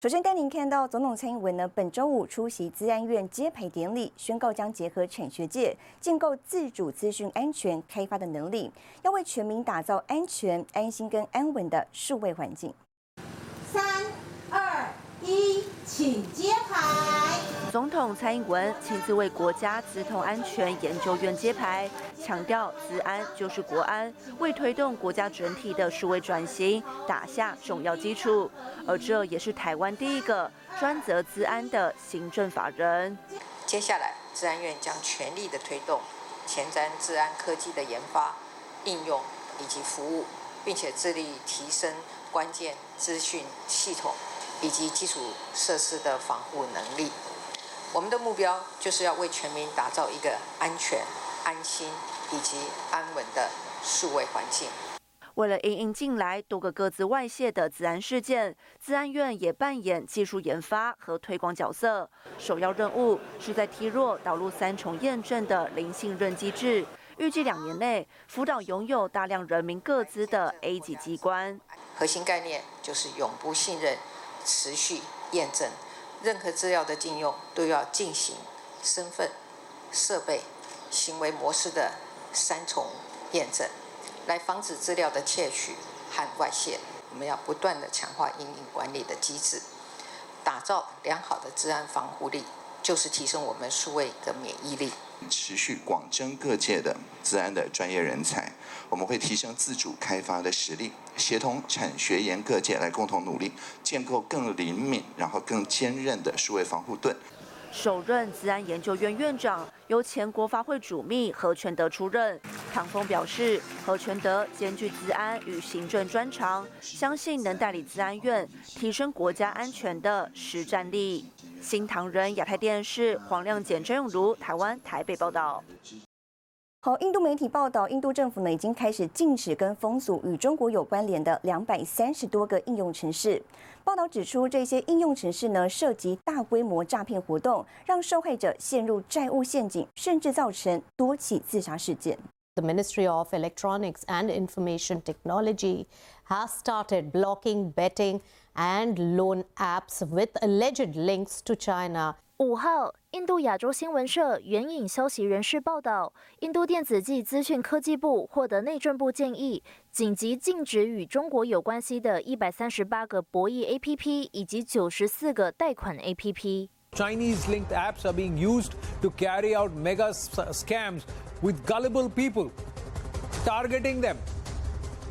首先带您看到总统蔡英文呢，本周五出席资安院揭牌典礼，宣告将结合产学界建构自主资讯安全开发的能力，要为全民打造安全、安心跟安稳的数位环境。一，请揭牌。总统蔡英文亲自为国家资通安全研究院揭牌，强调资安就是国安，为推动国家整体的数位转型打下重要基础。而这也是台湾第一个专责资安的行政法人。接下来，治安院将全力的推动前瞻治安科技的研发、应用以及服务，并且致力提升关键资讯系统以及基础设施的防护能力。我们的目标就是要为全民打造一个安全、安心以及安稳的数位环境。为了应应近来多个各自外泄的自然事件，自安院也扮演技术研发和推广角色。首要任务是在 T 弱导入三重验证的零信任机制，预计两年内辅导拥有大量人民各资的 A 级机关。核心概念就是永不信任、持续验证。任何资料的禁用都要进行身份、设备、行为模式的三重验证，来防止资料的窃取和外泄。我们要不断的强化应用管理的机制，打造良好的治安防护力，就是提升我们数位的免疫力。持续广征各界的治安的专业人才，我们会提升自主开发的实力，协同产学研各界来共同努力，建构更灵敏、然后更坚韧的数位防护盾。首任治安研究院院长由前国发会主秘何全德出任。唐峰表示，何全德兼具治安与行政专长，相信能带领治安院提升国家安全的实战力。新唐人亚太电视黄亮简、张永如台湾台北报道。好，印度媒体报道，印度政府呢已经开始禁止跟封锁与中国有关联的两百三十多个应用城市。报道指出，这些应用城市呢涉及大规模诈骗活动，让受害者陷入债务陷阱，甚至造成多起自杀事件。The Ministry of Electronics and Information Technology has started blocking betting and loan apps with alleged links to China. 五号，印度亚洲新闻社援引消息人士报道，印度电子及资讯科技部获得内政部建议，紧急禁止与中国有关系的一百三十八个博弈 APP 以及九十四个贷款 APP。Chinese linked apps are being used to carry out mega scams with gullible people, targeting them.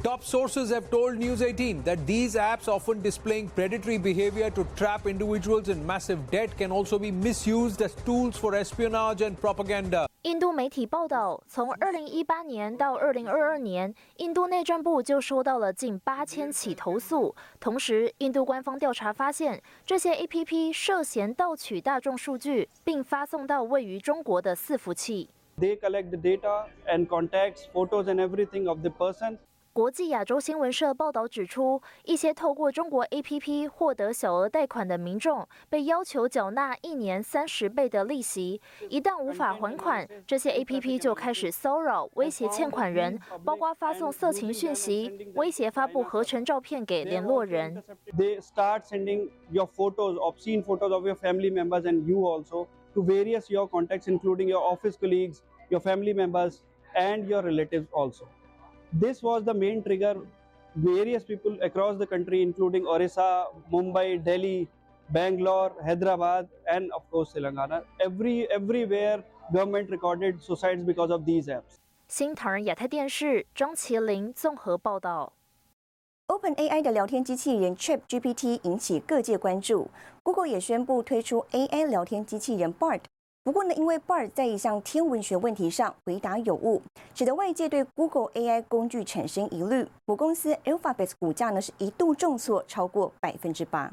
Top sources have told News 18 that these apps, often displaying predatory behavior to trap individuals in massive debt, can also be misused as tools for espionage and propaganda. 印度媒体报道，从2018年到2022年，印度内政部就收到了近8000起投诉。同时，印度官方调查发现，这些 APP 涉嫌盗取大众数据，并发送到位于中国的伺服器。They collect the data and contacts, photos, and everything of the person. 国际亚洲新闻社报道指出，一些透过中国 APP 获得小额贷款的民众，被要求缴纳一年三十倍的利息。一旦无法还款，这些 APP 就开始骚扰、威胁欠款人，包括发送色情讯息、威胁发布合成照片给联络人。They start sending your photos, obscene photos of your family members and you also to various your contacts, including your office colleagues, your family members, and your relatives also. This was the main trigger. Various people across the country, including Orissa, Mumbai, Delhi, Bangalore, Hyderabad, and of course Telangana, every everywhere government recorded suicides because of these apps. 新唐人亚太电视张麒麟综合报道。OpenAI 的聊天机器人 ChatGPT 引起各界关注，Google 也宣布推出 AI 聊天机器人 Bard。 不过呢，因为 Bard 在一项天文学问题上回答有误，使得外界对 Google AI 工具产生疑虑。母公司 Alphabet 股价呢是一度重挫超过百分之八。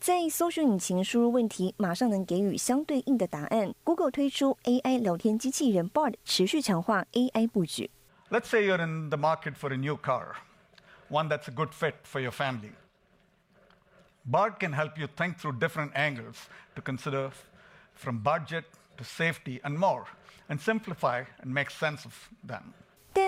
在搜索引擎输入问题，马上能给予相对应的答案。Google 推出 AI 聊天机器人 Bard，持续强化 AI 布局。Let's say you're in the market for a new car, one that's a good fit for your family. Bard can help you think through different angles to consider from budget to safety and more, and simplify and make sense of them.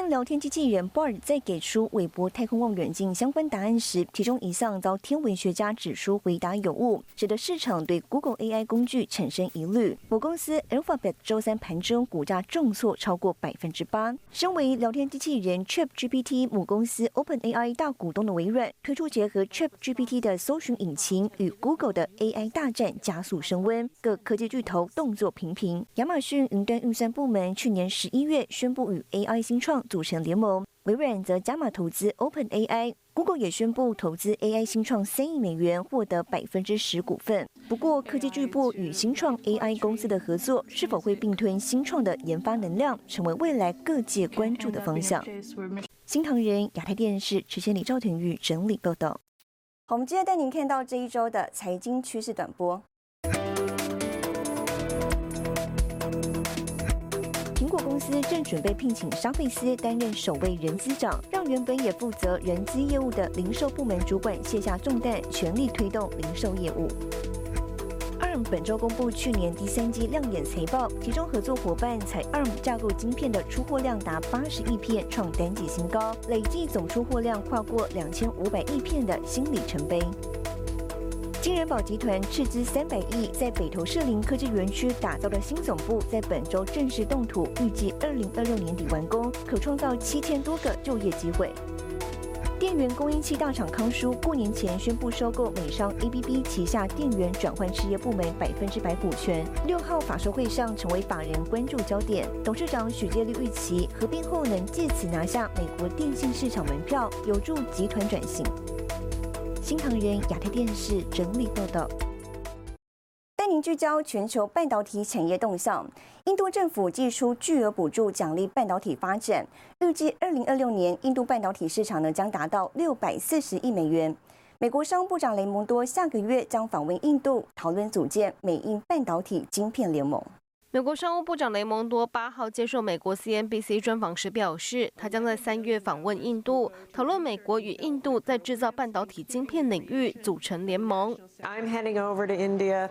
聊天机器人 Bard 在给出韦伯太空望远镜相关答案时，其中一项遭天文学家指出回答有误，使得市场对 Google AI 工具产生疑虑。母公司 Alphabet 周三盘中股价重挫超过百分之八。身为聊天机器人 ChatGPT 母公司 OpenAI 大股东的微软，推出结合 ChatGPT 的搜寻引擎与 Google 的 AI 大战加速升温，各科技巨头动作频频。亚马逊云端运算部门去年十一月宣布与 AI 新创。组组成联盟，微软则加码投资 Open AI，Google 也宣布投资 AI 新创三亿美元，获得百分之十股份。不过，科技巨擘与新创 AI 公司的合作是否会并吞新创的研发能量，成为未来各界关注的方向。新唐人亚太电视持千里赵廷玉整理报道。好，我们接着带您看到这一周的财经趋势短波。公司正准备聘请沙费斯担任首位人资长，让原本也负责人资业务的零售部门主管卸下重担，全力推动零售业务。ARM 本周公布去年第三季亮眼财报，其中合作伙伴采 ARM 架构晶片的出货量达八十亿片，创单季新高，累计总出货量跨过两千五百亿片的新里程碑。金人保集团斥资三百亿，在北投社林科技园区打造的新总部，在本周正式动土，预计二零二六年底完工，可创造七千多个就业机会。电源供应器大厂康舒过年前宣布收购美商 ABB 旗下电源转换事业部门百分之百股权，六号法说会上成为法人关注焦点。董事长许介立预期合并后能借此拿下美国电信市场门票，有助集团转型。新唐人亚太电视整理报道，带您聚焦全球半导体产业动向。印度政府寄出巨额补助奖励半导体发展，预计二零二六年印度半导体市场呢将达到六百四十亿美元。美国商务部长雷蒙多下个月将访问印度，讨论组建美印半导体晶片联盟。美国商务部长雷蒙多八号接受美国 CNBC 专访时表示，他将在三月访问印度，讨论美国与印度在制造半导体晶片领域组成联盟。I'm heading over to India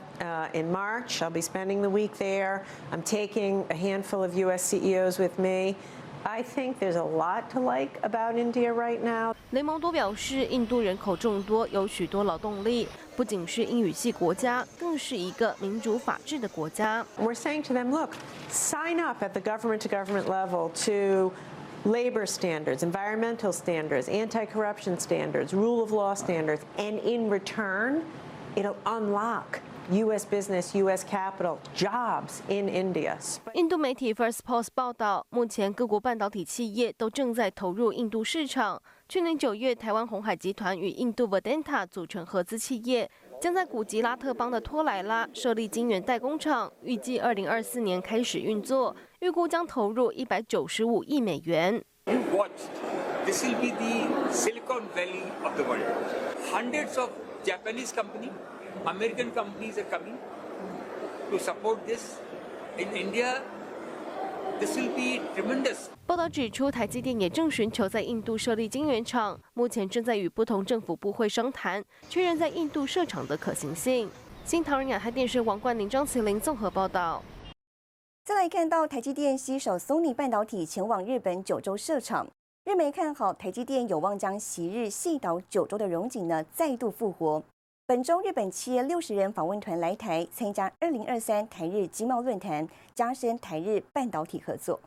in March. I'll be spending the week there. I'm taking a handful of U.S. CEOs with me. I think there's a lot to like about India right now. 雷蒙多表示，印度人口众多，有许多劳动力，不仅是英语系国家，更是一个民主法治的国家。We're saying to them, look, sign up at the government-to-government level to labor standards, environmental standards, anti-corruption standards, rule of law standards, and in return, it'll unlock U.S. business, U.S. capital, jobs in India. 印度媒体 First Post 报道，目前各国半导体企业都正在投入印度市场。去年九月，台湾红海集团与印度 Vedanta 组成合资企业，将在古吉拉特邦的托莱拉设立晶圆代工厂，预计二零二四年开始运作，预估将投入一百九十五亿美元。You watch, this will be the Silicon Valley of the world. Hundreds of Japanese companies. American companies are coming to support this. In India, this will be tremendous. 报道指出，台积电也正寻求在印度设立晶圆厂，目前正在与不同政府部会商谈，确认在印度设厂的可行性。新唐人亚太电视王冠林、张麒麟综合报道。再来看到台积电携手 Sony 半导体前往日本九州设厂，日媒看好台积电有望将昔日细岛九州的荣景呢再度复活。本周，日本企业六十人访问团来台参加二零二三台日经贸论坛，加深台日半导体合作。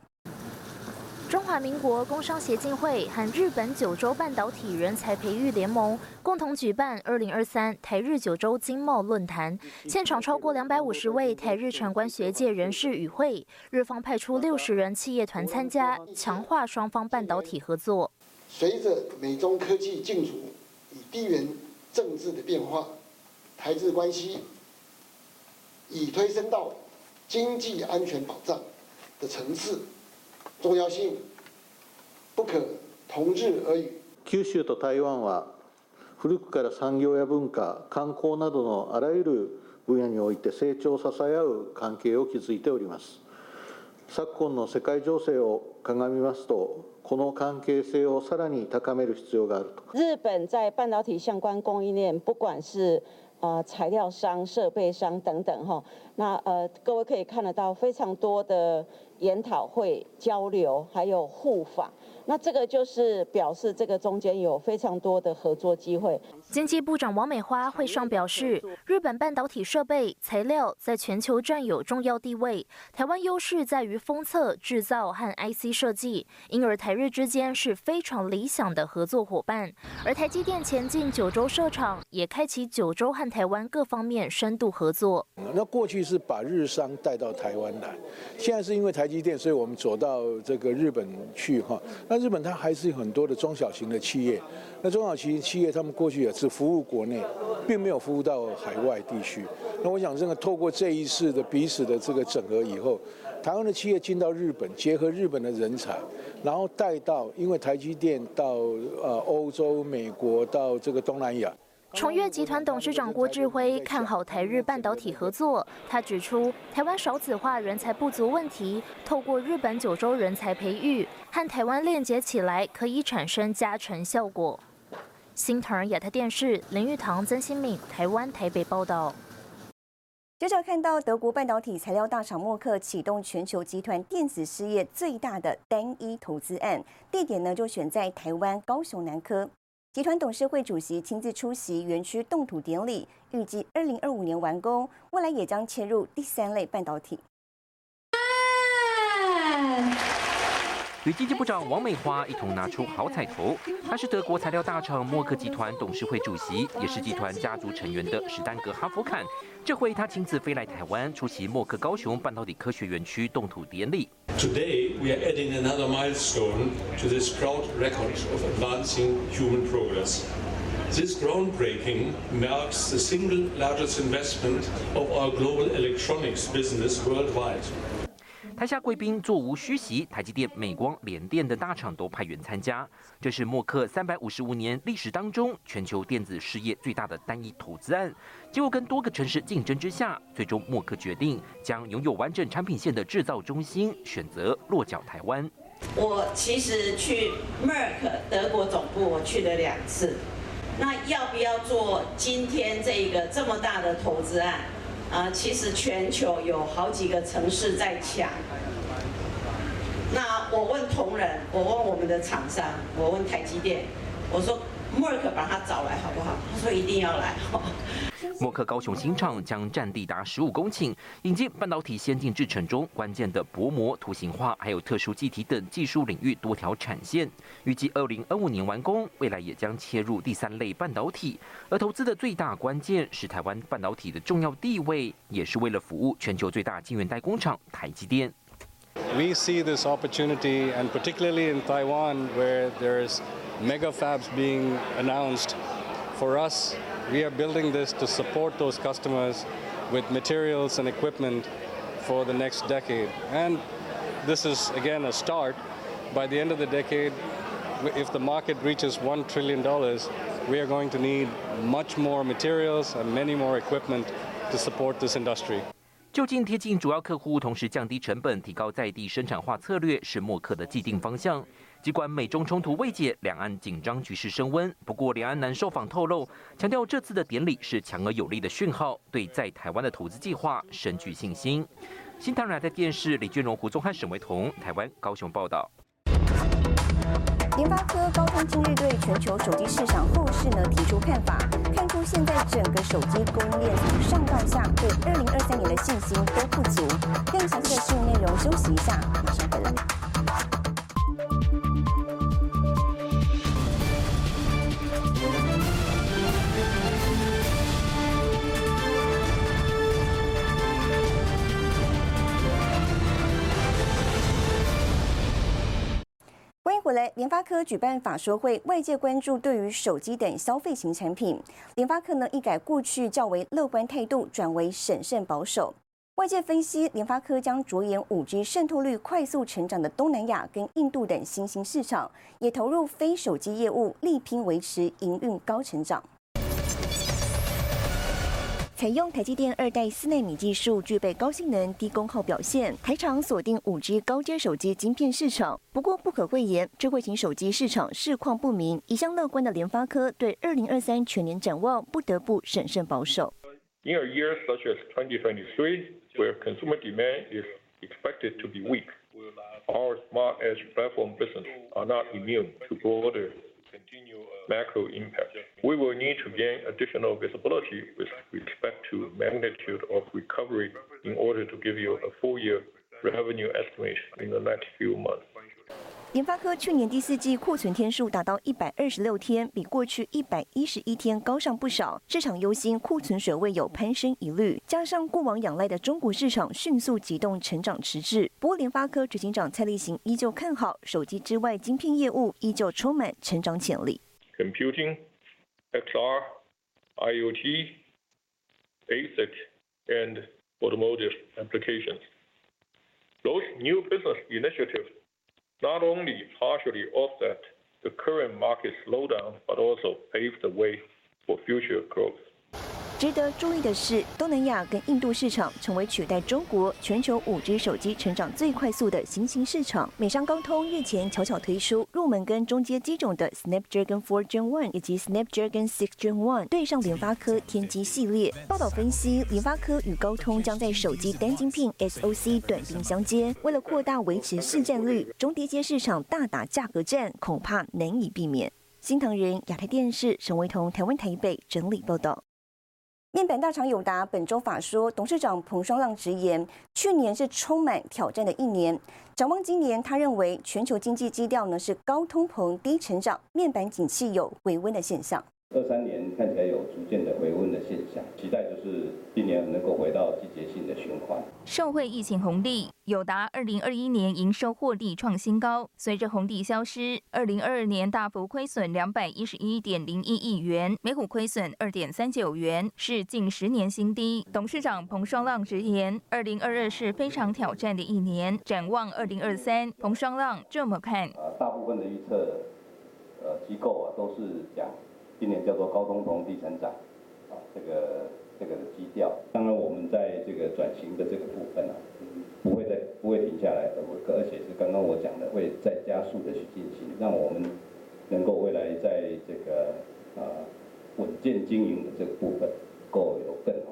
中华民国工商协进会和日本九州半导体人才培育联盟共同举办二零二三台日九州经贸论坛，现场超过两百五十位台日产官学界人士与会，日方派出六十人企业团参加，强化双方半导体合作。随着美中科技竞逐，以地缘政治的变化，台日关系已推升到经济安全保障的层次，重要性不可同日而语。九州と台湾は古くから産業や文化、観光などのあらゆる分野において成長を支え合う関係を築いております。昨今の世界情勢を鑑みますと、この関係性をさらに高める必要があると。日本在半导体相关供应链，不管是呃材料商、设备商等等哈，那呃各位可以看得到非常多的研讨会、交流，还有互访。那这个就是表示这个中间有非常多的合作机会。 经济部长王美花会上表示，日本半导体设备材料在全球占有重要地位，台湾优势在于封测、制造和 IC 设计，因而台日之间是非常理想的合作伙伴。而台积电前进九州设厂，也开启九州和台湾各方面深度合作。那过去是把日商带到台湾来，现在是因为台积电，所以我们走到这个日本去哈。那日本它还是有很多的中小型的企业，那中小型企业他们过去也只服务国内，并没有服务到海外地区。那我想，这个透过这一次的彼此的这个整合以后，台湾的企业进到日本，结合日本的人才，然后带到，因为台积电到呃欧洲、美国到这个东南亚。崇越集团董事长郭志辉看好台日半导体合作。他指出，台湾少子化、人才不足问题，透过日本九州人才培育和台湾链接起来，可以产生加成效果。新唐亚太电视林玉堂、曾新敏，台湾台北报道。接着看到德国半导体材料大厂默克启动全球集团电子事业最大的单一投资案，地点呢就选在台湾高雄南科。集团董事会主席亲自出席园区动土典礼，预计二零二五年完工。未来也将切入第三类半导体。与经济部长王美花一同拿出好彩头。他是德国材料大厂默克集团董事会主席，也是集团家族成员的史丹格哈弗坎。这回他亲自飞来台湾，出席默克高雄半导体科学园区动土典礼。Today we are adding another milestone to this proud record of advancing human progress. This groundbreaking marks the single largest investment of our global electronics business worldwide. 台下贵宾座无虚席，台积电、美光、联电等大厂都派员参加。这是默克三百五十五年历史当中全球电子事业最大的单一投资案。结果跟多个城市竞争之下，最终默克决定将拥有完整产品线的制造中心选择落脚台湾。我其实去 Merck 德国总部，我去了两次。那要不要做今天这个这么大的投资案？啊，其实全球有好几个城市在抢。我问同仁，我问我们的厂商，我问台积电，我说默克把他找来好不好？他说一定要来。默克高雄新厂将占地达十五公顷，引进半导体先进制程中关键的薄膜、图形化，还有特殊记体等技术领域多条产线，预计二零二五年完工。未来也将切入第三类半导体，而投资的最大关键是台湾半导体的重要地位，也是为了服务全球最大晶圆代工厂台积电。We see this opportunity, and particularly in Taiwan, where there's mega fabs being announced. For us, we are building this to support those customers with materials and equipment for the next decade. And this is, again, a start. By the end of the decade, if the market reaches $1 trillion, we are going to need much more materials and many more equipment to support this industry. 就近贴近主要客户，同时降低成本、提高在地生产化策略，是默克的既定方向。尽管美中冲突未解，两岸紧张局势升温。不过，两岸南受访透露，强调这次的典礼是强而有力的讯号，对在台湾的投资计划深具信心。新唐人的电视李俊荣、胡宗汉、沈维彤，台湾高雄报道。联发科高通今日对全球手机市场后市呢提出看法，现在整个手机供应链从上到下对二零二三年的信心都不足。更详细的新闻内容，休息一下，马上回来。联发科举办法说会，外界关注对于手机等消费型产品，联发科呢一改过去较为乐观态度，转为审慎保守。外界分析，联发科将着眼五 G 渗透率快速成长的东南亚跟印度等新兴市场，也投入非手机业务，力拼维持营运高成长。采用台积电二代四纳米技术，具备高性能、低功耗表现。台厂锁定五 G 高阶手机晶片市场，不过不可讳言，智慧型手机市场市况不明。一向乐观的联发科对二零二三全年展望不得不审慎保守。In a year such as 2023, where consumer demand is expected to be weak, our smart edge platform business are not immune to broader Uh, macro impact. We will need to gain additional visibility with respect to magnitude of recovery in order to give you a full year revenue estimate in the next few months. 联发科去年第四季库存天数达到一百二十六天，比过去一百一十一天高上不少。市场忧心库存水位有攀升疑虑，加上过往仰赖的中国市场迅速启动成长迟滞。不过，联发科执行长蔡立行依旧看好手机之外晶片业务，依旧充满成长潜力。Computing, XR, IoT, ASIC, and automotive applications. Those new business initiatives not only partially offset the current market slowdown, but also pave the way for future growth. 值得注意的是，东南亚跟印度市场成为取代中国全球五 G 手机成长最快速的新兴市场。美商高通日前悄悄推出入门跟中阶机种的 Snapdragon 4 Gen 1以及 Snapdragon 6 Gen 1，对上联发科天玑系列。报道分析，联发科与高通将在手机单晶片 SoC 短兵相接，为了扩大维持市占率，中低阶市场大打价格战恐怕难以避免。新唐人亚太电视沈维彤台湾台北整理报道。面板大厂友达本周法说，董事长彭双浪直言，去年是充满挑战的一年。展望今年，他认为全球经济基调呢是高通膨、低成长，面板景气有回温的现象。二三年看起来有逐渐的回温的现象，期待就是今年能够回到季节性的循环。受惠疫情红利，友达二零二一年营收获利创新高。随着红利消失，二零二二年大幅亏损两百一十一点零一亿元，每股亏损二点三九元，是近十年新低。董事长彭双浪直言，二零二二是非常挑战的一年。展望二零二三，彭双浪这么看：呃，大部分的预测，呃，机构啊都是讲。今年叫做高通膨低成长，啊，这个这个基调。当然，我们在这个转型的这个部分啊，不会再不会停下来，而而且是刚刚我讲的，会再加速的去进行，让我们能够未来在这个啊稳健经营的这个部分，够有更好。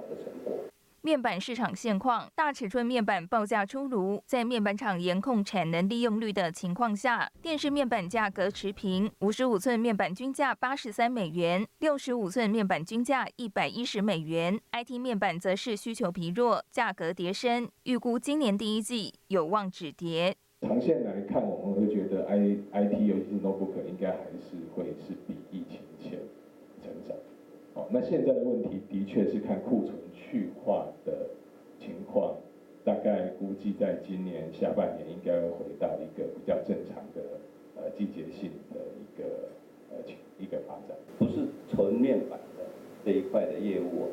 面板市场现况：大尺寸面板报价出炉，在面板厂严控产能利用率的情况下，电视面板价格持平，五十五寸面板均价八十三美元，六十五寸面板均价一百一十美元。IT 面板则是需求疲弱，价格跌升，预估今年第一季有望止跌。长线来看，我们会觉得 I IT 尤其是 notebook 应该还是会是比疫情前成长。哦，那现在的问题的确是看库存。去化的情况，大概估计在今年下半年应该会回到一个比较正常的呃季节性的一个呃一个发展。不是纯面板的这一块的业务，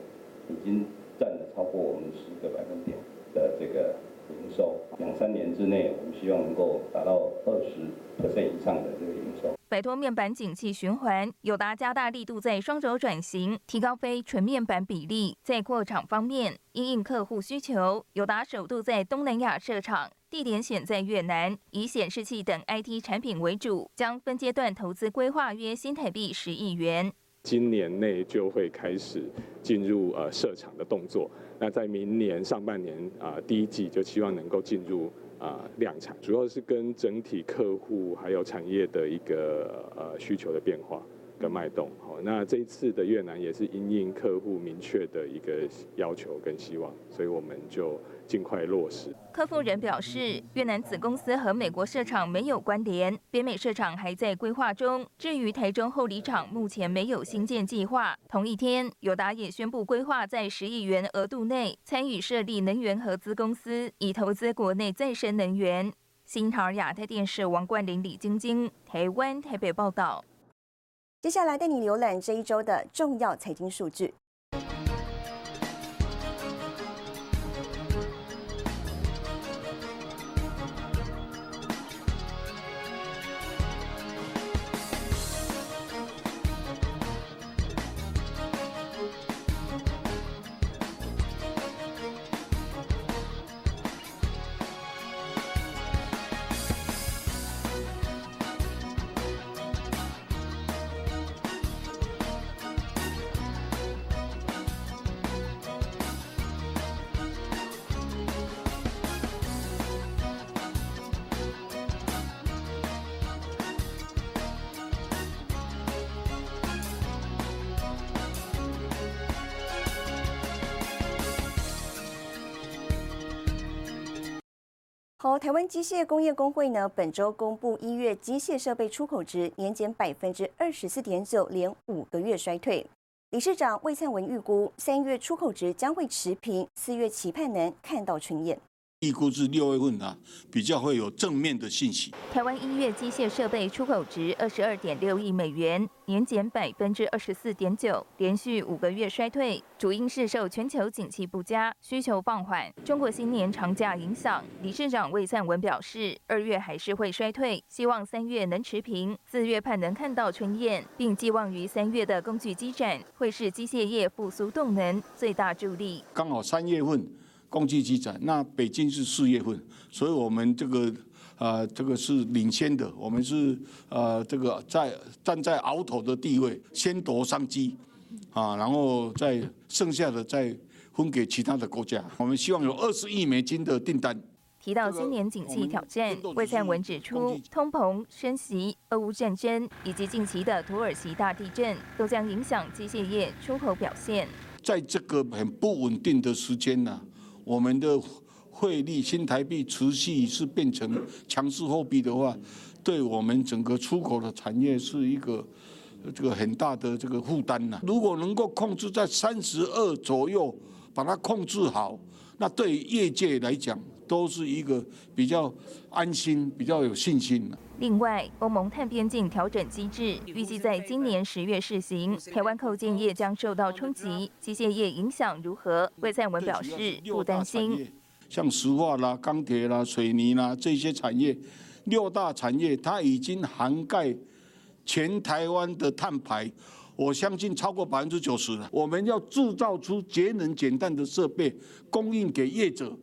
已经占了超过我们十个百分点的这个营收。两三年之内，我们希望能够达到二十 percent 以上的这个营收。摆脱面板景气循环，友达加大力度在双轴转型，提高非纯面板比例。在扩厂方面，因应客户需求，友达首度在东南亚设厂，地点选在越南，以显示器等 IT 产品为主，将分阶段投资规划约新台币十亿元。今年内就会开始进入呃设厂的动作，那在明年上半年啊第一季就希望能够进入。啊，量产主要是跟整体客户还有产业的一个呃需求的变化。跟脉动。好，那这一次的越南也是因应客户明确的一个要求跟希望，所以我们就。尽快落实。科夫人表示，越南子公司和美国设厂没有关联，北美设厂还在规划中。至于台中后里厂，目前没有新建计划。同一天，友达也宣布规划在十亿元额度内参与设立能源合资公司，以投资国内再生能源。新唐亚太电视王冠玲、李晶晶，台湾台北报道。接下来带你浏览这一周的重要财经数据。台湾机械工业工会呢，本周公布一月机械设备出口值年减百分之二十四点九，连五个月衰退。理事长魏灿文预估，三月出口值将会持平，四月期盼能看到春燕。预估至六月份啊，比较会有正面的信息。台湾一月机械设备出口值二十二点六亿美元，年减百分之二十四点九，连续五个月衰退，主因是受全球景气不佳、需求放缓、中国新年长假影响。理事长魏灿文表示，二月还是会衰退，希望三月能持平，四月盼能看到春燕，并寄望于三月的工具机展会是机械业复苏动能最大助力。刚好三月份。工具机展，那北京是四月份，所以我们这个呃这个是领先的，我们是呃这个在站在鳌头的地位，先夺商机啊，然后再剩下的再分给其他的国家。我们希望有二十亿美金的订单。提到今年景气挑战，魏灿文指出，通膨、升息、俄乌战争以及近期的土耳其大地震，都将影响机械业出口表现。在这个很不稳定的时间呢。我们的汇率新台币持续是变成强势货币的话，对我们整个出口的产业是一个这个很大的这个负担呐。如果能够控制在三十二左右，把它控制好，那对业界来讲都是一个比较安心、比较有信心的。另外，欧盟碳边境调整机制预计在今年十月试行，台湾扣件业将受到冲击，机械业影响如何？魏灿文表示不担心。像石化啦、钢铁啦、水泥啦这些产业，六大产业它已经涵盖全台湾的碳排，我相信超过百分之九十了。我们要制造出节能减碳的设备，供应给业者，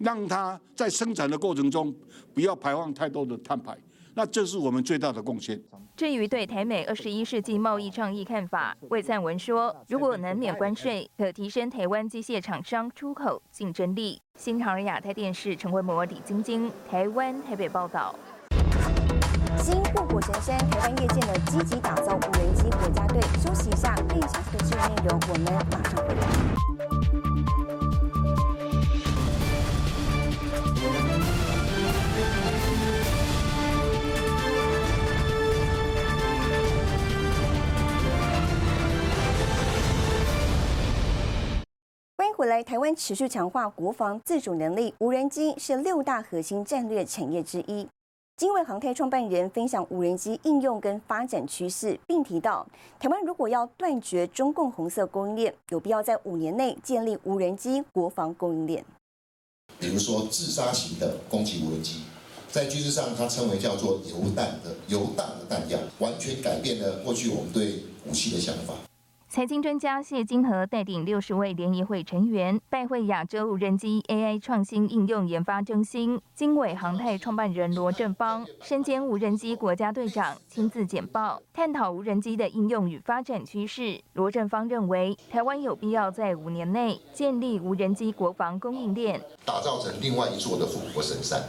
让它在生产的过程中不要排放太多的碳排。那这是我们最大的贡献。至于对台美二十一世纪贸易倡议看法，魏灿文说，如果能免关税，可提升台湾机械厂商出口竞争力。新唐人亚太电视陈慧模、李晶晶，台湾台北报道。新护国神山，台湾业界的积极打造无人机国家队。休息一下，更详细的新闻内容，我们马上回来。回来。台湾持续强化国防自主能力，无人机是六大核心战略产业之一。经纬航太创办人分享无人机应用跟发展趋势，并提到，台湾如果要断绝中共红色供应链，有必要在五年内建立无人机国防供应链。比如说自杀型的攻击无人机，在军事上它称为叫做游弹的游荡的弹药，完全改变了过去我们对武器的想法。财经专家谢金河带领六十位联谊会成员拜会亚洲无人机 AI 创新应用研发中心，经纬航太创办人罗正邦身兼无人机国家队长，亲自简报探讨无人机的应用与发展趋势。罗正邦认为，台湾有必要在五年内建立无人机国防供应链，打造成另外一座的富国神山。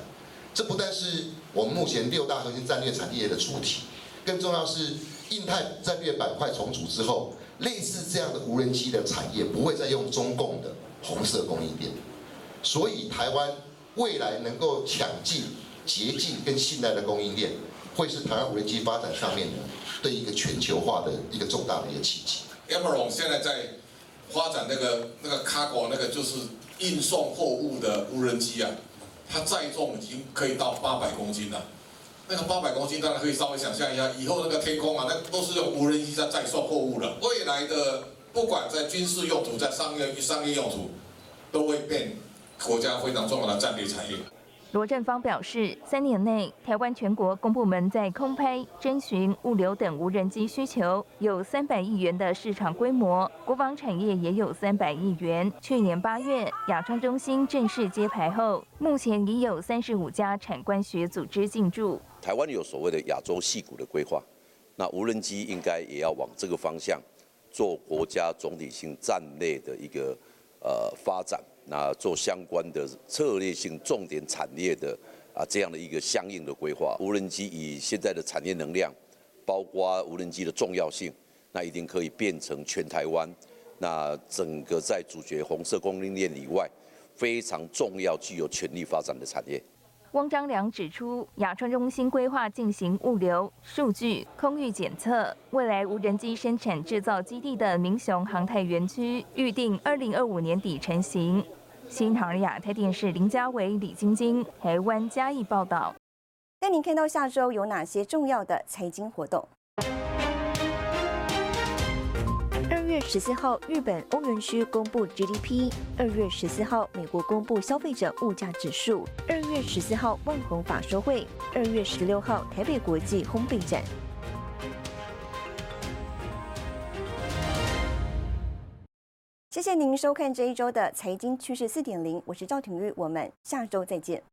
这不但是我们目前六大核心战略产业的主体，更重要是印太战略板块重组之后。类似这样的无人机的产业不会再用中共的红色供应链，所以台湾未来能够抢进捷径跟信赖的供应链，会是台湾无人机发展上面的对一个全球化的一个重大的一个契机。e m e r o n 现在在发展那个那个 cargo 那个就是运送货物的无人机啊，它载重已经可以到八百公斤了。那个八百公斤，大家可以稍微想象一下，以后那个天空啊，那都是用无人机在载送货物了。未来的不管在军事用途，在商业商业用途，都会变国家非常重要的战略产业。罗振芳表示，三年内台湾全国公部门在空拍、征询、物流等无人机需求有三百亿元的市场规模，国防产业也有三百亿元。去年八月亚创中心正式揭牌后，目前已有三十五家产官学组织进驻。台湾有所谓的亚洲戏骨的规划，那无人机应该也要往这个方向做国家总体性战略的一个呃发展。那做相关的策略性重点产业的啊这样的一个相应的规划，无人机以现在的产业能量，包括无人机的重要性，那一定可以变成全台湾那整个在主角红色供应链以外非常重要、具有潜力发展的产业。汪章良指出，亚川中心规划进行物流、数据、空域检测，未来无人机生产制造基地的明雄航太园区预定二零二五年底成型。新唐亚太电视林家伟、李晶晶，台湾嘉义报道。带您看到下周有哪些重要的财经活动。十四号，日本欧元区公布 GDP；二月十四号，美国公布消费者物价指数；二月十四号，万宏法说会；二月十六号，台北国际烘焙展。谢谢您收看这一周的财经趋势四点零，我是赵廷玉，我们下周再见。